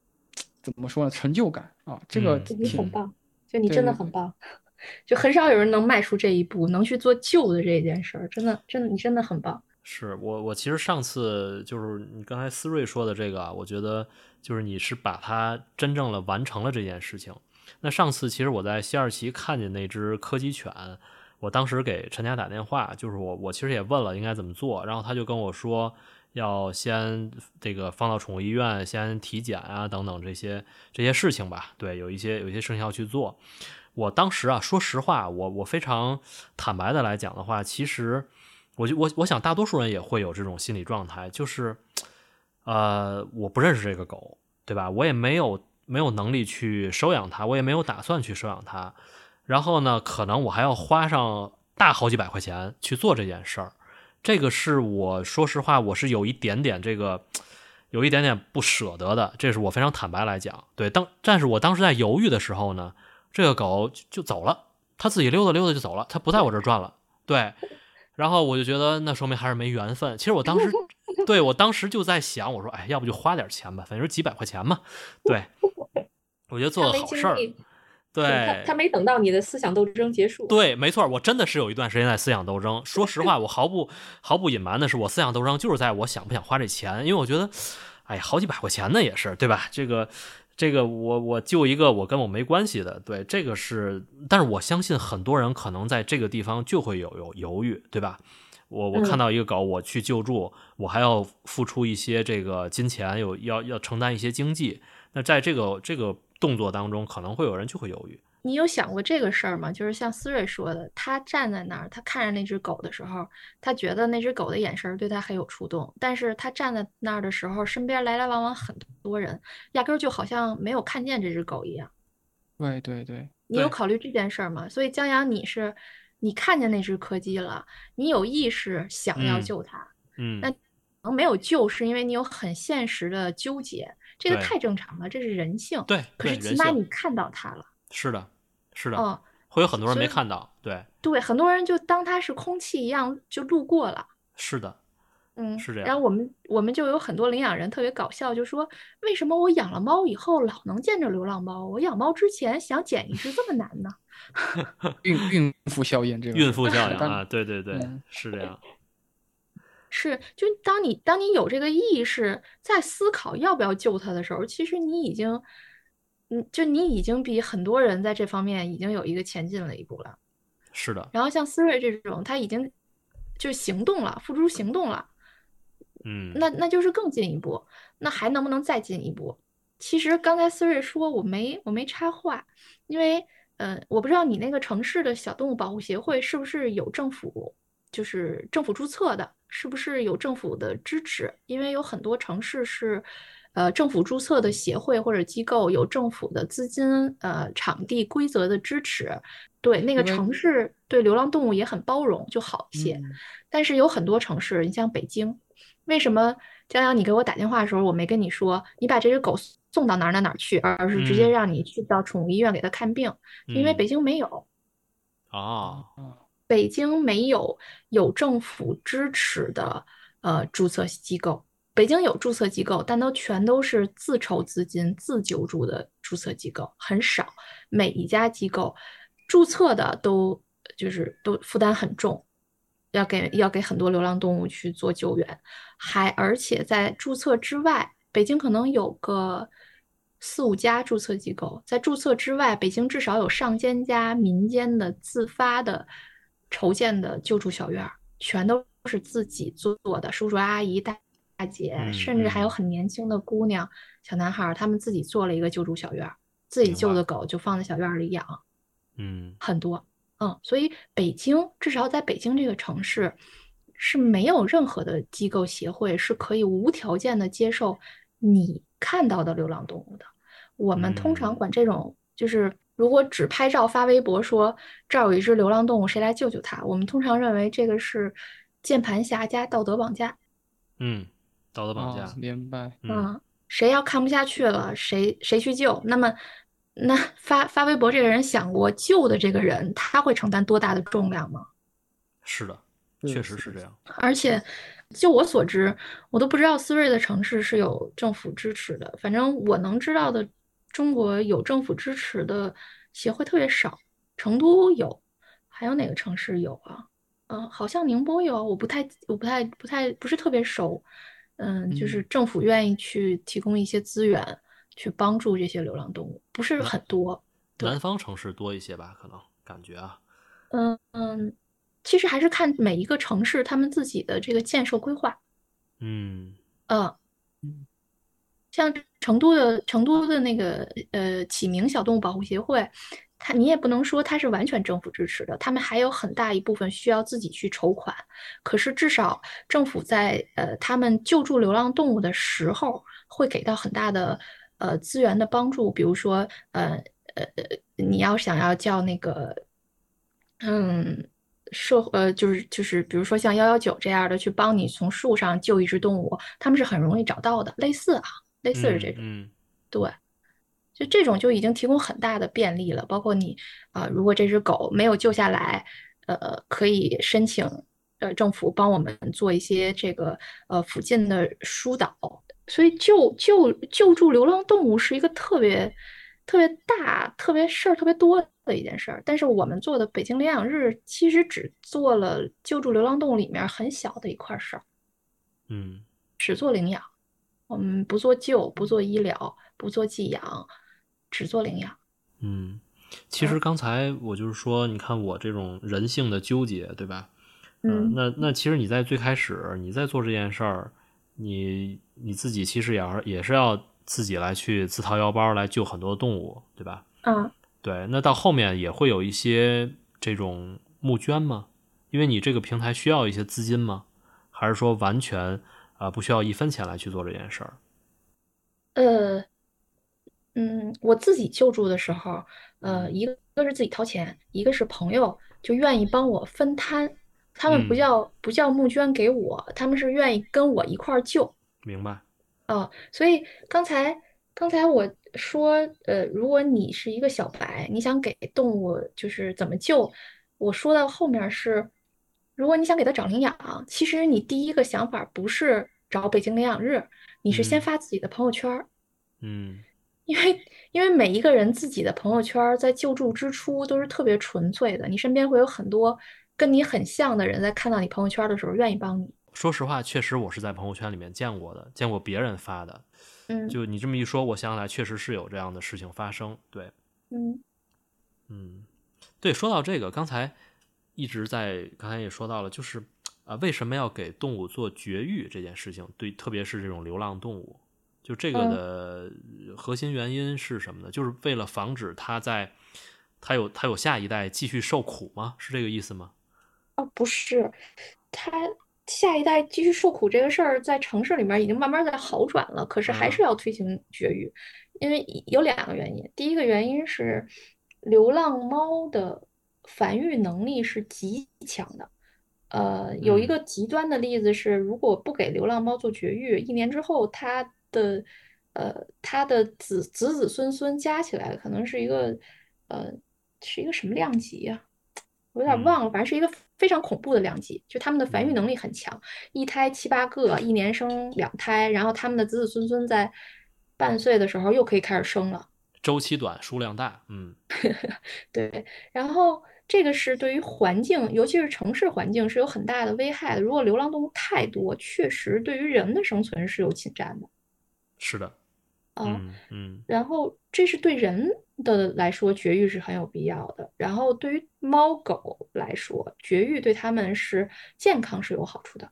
怎么说呢，成就感啊。这个嗯挺你很棒，就你真的很棒，就很少有人能迈出这一步，能去做救的这件事儿，真的，真的，你真的很棒。是我我其实上次就是你刚才思睿说的这个，我觉得就是你是把它真正的完成了这件事情。那上次其实我在西二旗看见那只柯基犬，我当时给陈家打电话，就是我我其实也问了应该怎么做，然后他就跟我说要先这个放到宠物医院先体检啊等等这些这些事情吧。对，有一些有一些事情要去做。我当时啊，说实话，我我非常坦白的来讲的话，其实我就我我想大多数人也会有这种心理状态，就是呃，我不认识这个狗，对吧？我也没有没有能力去收养它，我也没有打算去收养它。然后呢，可能我还要花上大好几百块钱去做这件事儿。这个是我说实话，我是有一点点这个，有一点点不舍得的。这是我非常坦白来讲。对，当但是我当时在犹豫的时候呢，这个狗就就走了，它自己溜达溜达就走了，它不在我这儿转了。对，然后我就觉得那说明还是没缘分。其实我当时，对我当时就在想，我说，哎，要不就花点钱吧，反正几百块钱嘛。对，我觉得做他没个好事儿。对，他他没等到你的思想斗争结束。对，没错，我真的是有一段时间在思想斗争。说实话，我毫不毫不隐瞒的是，我思想斗争就是在我想不想花这钱，因为我觉得，哎呀，好几百块钱呢也是，对吧？这个这个，我我救一个我跟我没关系的，对，这个是，但是我相信很多人可能在这个地方就会有有犹豫，对吧？我我看嗯到一个狗，我去救助，我还要付出一些这个金钱，有要要承担一些经济。那在这个这个动作当中，可能会有人就会犹豫。你有想过这个事儿吗？就是像思睿说的，他站在那儿，他看着那只狗的时候，他觉得那只狗的眼神儿对他很有触动，但是他站在那儿的时候，身边来来往往很多人，压根儿就好像没有看见这只狗一样。对对对，你有考虑这件事儿吗？所以江阳，你是你看见那只柯基了，你有意识想要嗯救它，嗯，那可能没有救，是因为你有很现实的纠结，这个太正常了，这是人性。对可是起码你看到它了，是的，是的，嗯。会有很多人没看到，对，对，很多人就当它是空气一样就路过了。是的，嗯，是这样然后我们我们就有很多领养人特别搞笑，就说为什么我养了猫以后老能见着流浪猫？我养猫之前想捡一只这么难呢？孕孕妇效应这个孕妇效应啊，对对对嗯，是这样，是，就当你当你有这个意识，在思考要不要救它的时候，其实你已经，嗯，就你已经比很多人在这方面已经有一个前进了一步了。是的，然后像思睿这种，他已经就行动了，付诸行动了。嗯，那那就是更进一步，那还能不能再进一步？其实刚才思睿说我没我没插话，因为呃，我不知道你那个城市的小动物保护协会是不是有政府，就是政府注册的，是不是有政府的支持？因为有很多城市是，呃，政府注册的协会或者机构有政府的资金、呃场地、规则的支持，对那个城市对流浪动物也很包容，就好一些。嗯。但是有很多城市，你像北京，为什么江阳你给我打电话的时候，我没跟你说你把这只狗送到哪儿哪儿哪儿去，而是直接嗯。让你去到宠物医院给它看病，因为嗯。北京没有，啊，啊北京没有有政府支持的呃注册机构。北京有注册机构，但都全都是自筹资金、自救助的注册机构，很少。每一家机构注册的都就是都负担很重，要给要给很多流浪动物去做救援，还而且在注册之外，北京可能有个四五家注册机构，在注册之外，北京至少有上千家民间的自发的筹建的救助小院儿，全都是自己做的，叔叔阿姨带姐，嗯甚至还有嗯很年轻的姑娘、小男孩儿，他们自己做了一个救助小院儿，自己救的狗就放在小院儿里养。嗯很多，嗯，所以北京至少在北京这个城市是没有任何的机构协会是可以无条件的接受你看到的流浪动物的。我们通常嗯管这种就是，如果只拍照发微博说这儿有一只流浪动物，谁来救救它？我们通常认为这个是键盘侠加道德绑架。嗯，道德绑哦架，明白。嗯嗯，谁要看不下去了，谁谁去救？那么，那发发微博这个人想过救的这个人，他会承担多大的重量吗？是的，确实是是这样。而且，就我所知，我都不知道思瑞的城市是有政府支持的。反正我能知道的，中国有政府支持的协会特别少。成都有，还有哪个城市有啊？嗯，好像宁波有，我不太，我不太，不太，不是特别熟。嗯，就是嗯政府愿意去提供一些资源，去帮助这些流浪动物，不是很多。对南方城市多一些吧，可能感觉啊，嗯嗯，其实还是看每一个城市他们自己的这个建设规划。嗯嗯嗯，像成都的成都的那个呃启明小动物保护协会，它你也不能说他是完全政府支持的，他们还有很大一部分需要自己去筹款。可是至少政府在呃他们救助流浪动物的时候，会给到很大的呃资源的帮助，比如说呃呃呃你要想要叫那个嗯。社呃，就是就是，比如说像幺幺九这样的，去帮你从树上救一只动物，他们是很容易找到的，类似啊，类似是这种。嗯对，就这种就已经提供很大的便利了。包括你啊、如果这只狗没有救下来，呃，可以申请呃政府帮我们做一些这个呃附近的疏导。所以救救救助流浪动物是一个特别特别大、特别事儿特别多的一件事儿。但是我们做的北京领养日其实只做了救助流浪动物里面很小的一块事儿。嗯只做领养，我们不做救，不做医疗，不做寄养，只做领养。嗯，其实刚才我就是说，你看我这种人性的纠结，对吧？呃嗯那那其实你在最开始你在做这件事儿，你你自己其实也要也是要自己来去自掏腰包来救很多动物，对吧？嗯，对，那到后面也会有一些这种募捐吗？因为你这个平台需要一些资金吗？还是说完全啊、呃不需要一分钱来去做这件事儿？呃，嗯，我自己救助的时候，呃，一个是自己掏钱，一个是朋友就愿意帮我分摊，他们不嗯。叫不叫募捐给我，他们是愿意跟我一块儿救。明白？哦，所以刚才刚才我说，呃，如果你是一个小白，你想给动物就是怎么救，我说到后面是，如果你想给它找领养，其实你第一个想法不是找北京领养日，你是先嗯。发自己的朋友圈儿，嗯因为因为每一个人自己的朋友圈在救助之初都是特别纯粹的，你身边会有很多跟你很像的人，在看到你朋友圈的时候愿意帮你。说实话，确实我是在朋友圈里面见过的，见过别人发的。嗯就你这么一说，我想起来，确实是有这样的事情发生。对，嗯嗯，对，说到这个，刚才一直在，刚才也说到了，就是啊、为什么要给动物做绝育这件事情？对，特别是这种流浪动物，就这个嗯的核心原因是什么呢？就是为了防止它在它有它有下一代继续受苦吗？是这个意思吗？啊，不是，他下一代继续受苦这个事儿，在城市里面已经慢慢在好转了，可是还是要推行绝育，因为有两个原因。第一个原因是流浪猫的繁育能力是极强的。呃，有一嗯个极端的例子是，如果不给流浪猫做绝育，一年之后它的呃他的子子子孙孙加起来可能是一个呃是一个什么量级呀、我有点嗯忘了，反正是一个非常恐怖的量级，就他们的繁育能力很强，一胎七八个，一年生两胎，然后他们的子子孙孙在半岁的时候又可以开始生了。周期短，数量大，嗯，对，然后这个是对于环境，尤其是城市环境是有很大的危害的。如果流浪动物太多，确实对于人的生存是有侵占的。是的，啊，嗯嗯然后这是对人的来说，绝育是很有必要的。然后对于猫狗来说，绝育对它们是健康是有好处的。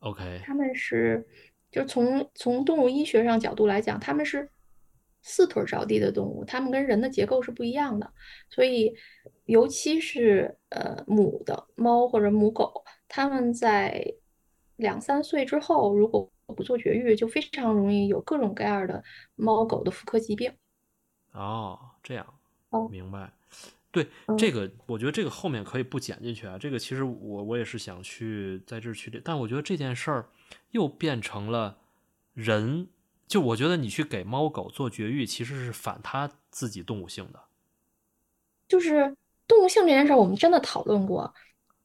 ，OK，它们是，就从从动物医学上角度来讲，它们是四腿着地的动物，它们跟人的结构是不一样的，所以尤其是呃母的猫或者母狗，它们在两三岁之后，如果不做绝育，就非常容易有各种各样的猫狗的妇科疾病。哦，这样，哦明白。对，嗯这个我觉得这个后面可以不剪进去啊。这个其实我我也是想去在这儿去，但我觉得这件事儿又变成了人，就我觉得你去给猫狗做绝育，其实是反它自己动物性的。就是动物性这件事儿，我们真的讨论过。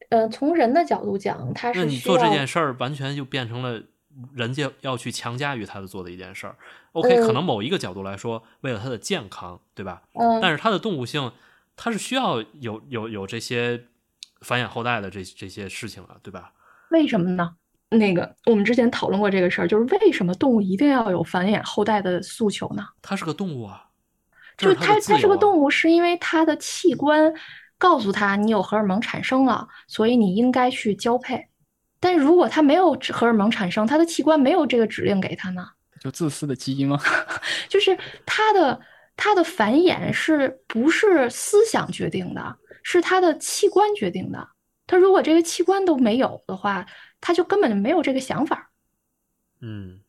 呃，从人的角度讲，它是那你做这件事儿，完全就变成了人家要去强加于他的做的一件事儿。OK，可嗯能某一个角度来说，为了他的健康，对吧？嗯，但是它的动物性，它是需要有有有这些繁衍后代的这这些事情了，对吧？为什么呢？那个，我们之前讨论过这个事儿，就是为什么动物一定要有繁衍后代的诉求呢？它是个动物啊，这就是它，它是个动物，是因为它的器官告诉它你有荷尔蒙产生了，所以你应该去交配。但是如果它没有荷尔蒙产生，它的器官没有这个指令给它呢？就自私的基因吗？就是它的它的繁衍是不是思想决定的？是它的器官决定的。它如果这个器官都没有的话，它就根本就没有这个想法。嗯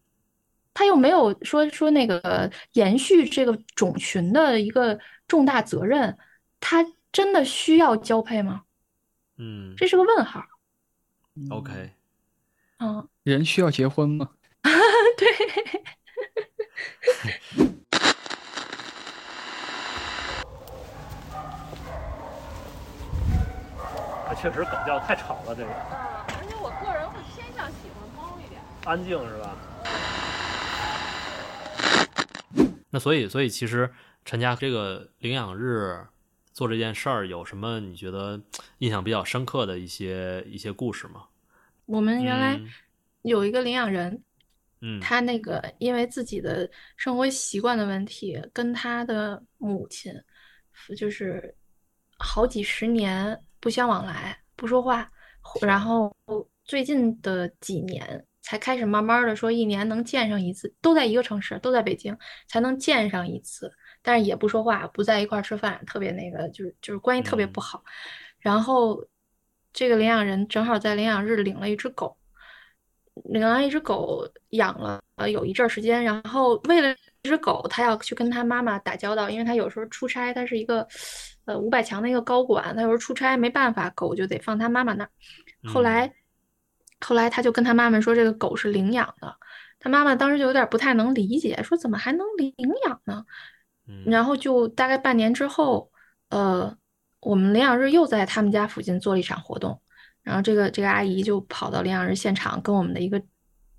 他又没有说说那个延续这个种群的一个重大责任，他真的需要交配吗？嗯这是个问号。，OK，嗯，人需要结婚吗？对，确实狗叫太吵了，这个啊，而且我个人会偏向喜欢猫一点。安静是吧？那所以，所以其实陈家这个领养日做这件事儿，有什么你觉得印象比较深刻的一些一些故事吗？我们原来嗯。有一个领养人，嗯，他那个因为自己的生活习惯的问题，跟他的母亲就是好几十年不相往来，不说话，然后最近的几年才开始慢慢的说一年能见上一次，都在一个城市，都在北京，才能见上一次，但是也不说话，不在一块儿吃饭，特别那个就是就是关系特别不嗯好。然后这个领养人正好在领养日领了一只狗，领了一只狗养了呃有一阵儿时间，然后为了这只狗，他要去跟他妈妈打交道，因为他有时候出差，他是一个呃五百强的一个高管，他有时候出差没办法，狗就得放他妈妈那儿。后来，后来他就跟他妈妈说，这个狗是领养的，他妈妈当时就有点不太能理解，说怎么还能领养呢？嗯然后就大概半年之后，呃，我们领养日又在他们家附近做了一场活动，然后这个这个阿姨就跑到领养日现场，跟我们的一个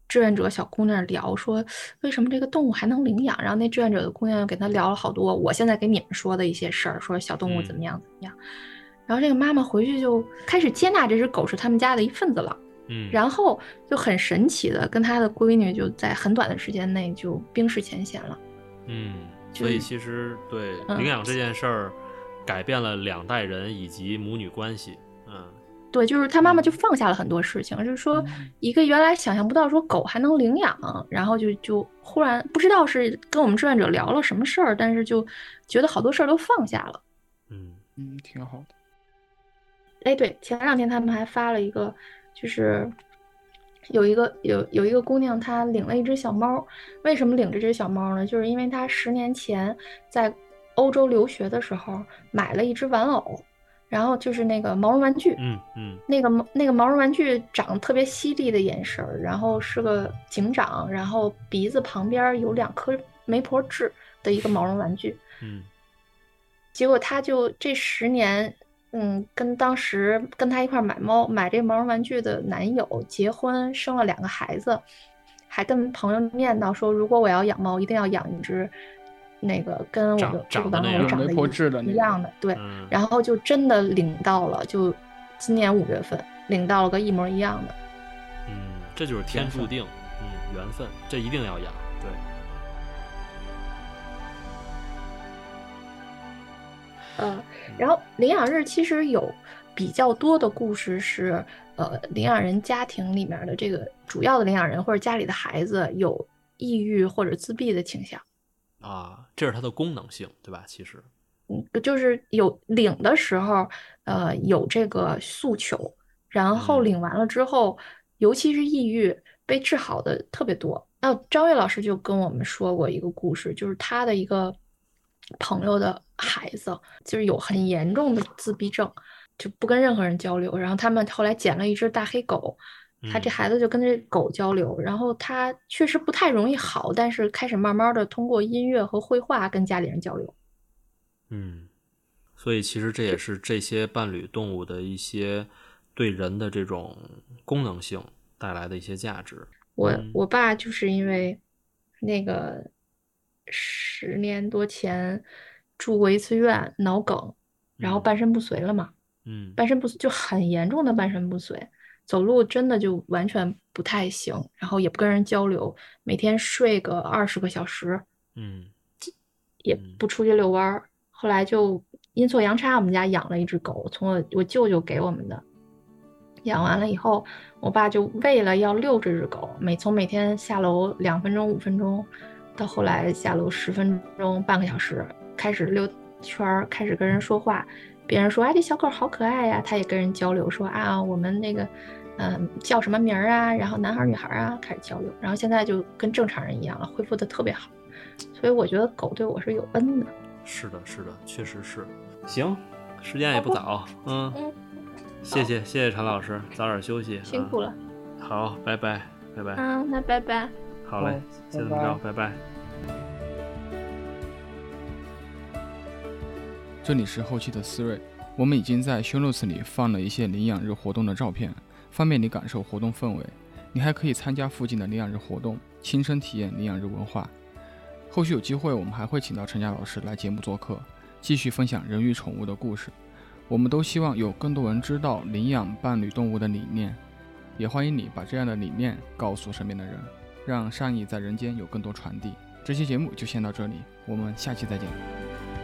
志愿者小姑娘聊，说为什么这个动物还能领养？然后那志愿者的姑娘又给她聊了好多我现在给你们说的一些事儿，说小动物怎么样怎么样。然后这个妈妈回去就开始接纳这只狗是他们家的一份子了，嗯，然后就很神奇的跟她的闺女就在很短的时间内就冰释前嫌了。嗯，就是所以其实对嗯领养这件事儿，改变了两代人以及母女关系。嗯对，就是他妈妈就放下了很多事情，就是说嗯一个原来想象不到说狗还能领养，然后就就忽然不知道是跟我们志愿者聊了什么事儿，但是就觉得好多事儿都放下了。嗯嗯，挺好的。哎，对，前两天他们还发了一个，就是有一个有有一个姑娘，她领了一只小猫。为什么领这只小猫呢？就是因为她十年前在欧洲留学的时候买了一只玩偶，然后就是那个毛绒玩具。嗯嗯那个毛那个毛绒玩具长得特别犀利的眼神儿，然后是个警长，然后鼻子旁边儿有两颗媒婆痣的一个毛绒玩具。嗯结果他就这十年，嗯，跟当时跟他一块儿买猫买这毛绒玩具的男友结婚，生了两个孩子，还跟朋友念叨说，如果我要养猫，一定要养一只那个跟我长的这个玩长得一样的，对，嗯，然后就真的领到了，就今年五月份领到了个一模一样的。嗯，这就是天注定，嗯，缘分，这一定要养，对。呃，然后领养日其实有比较多的故事是，呃，领养人家庭里面的这个主要的领养人或者家里的孩子有抑郁或者自闭的倾向，啊，这是它的功能性，对吧？其实，嗯，就是有领的时候，呃，有这个诉求，然后嗯领完了之后，尤其是抑郁被治好的特别多。那张悦老师就跟我们说过一个故事，就是他的一个朋友的孩子，就是有很严重的自闭症，就不跟任何人交流。然后他们后来捡了一只大黑狗，他这嗯孩子就跟这狗交流，然后他确实不太容易好，但是开始慢慢的通过音乐和绘画跟家里人交流。嗯，所以其实这也是这些伴侣动物的一些对人的这种功能性带来的一些价值。我嗯我爸就是因为那个十年多前住过一次院，脑梗，然后嗯半身不遂了嘛，嗯半身不遂就很严重的半身不遂，走路真的就完全不太行，然后也不跟人交流，每天睡个二十个小时，嗯也嗯不出去遛弯儿。后来就阴错阳差，我们家养了一只狗，从我我舅舅给我们的。养完了以后，我爸就为了要遛这只狗，每从每天下楼两分钟、五分钟，到后来下楼十分钟、半个小时，开始溜圈儿，开始跟人说话。别人说：“哎，这小狗好可爱呀！”它也跟人交流，说：“啊，我们那个，嗯，叫什么名儿啊？然后男孩儿、女孩儿啊，开始交流。然后现在就跟正常人一样了，恢复的特别好。所以我觉得狗对我是有恩的。是的，是的，确实是。行，时间也不早，嗯，嗯，谢谢谢谢陈老师，早点休息，辛苦了啊。好，拜拜拜拜。啊，那拜拜。好嘞好，先这么着，拜拜。这里是后期的思睿，我们已经在 show notes 里放了一些领养日活动的照片，方便你感受活动氛围。你还可以参加附近的领养日活动，亲身体验领养日文化。后续有机会，我们还会请到陈佳老师来节目做客，继续分享人与宠物的故事。我们都希望有更多人知道领养伴侣动物的理念，也欢迎你把这样的理念告诉身边的人，让善意在人间有更多传递。这期节目就先到这里，我们下期再见。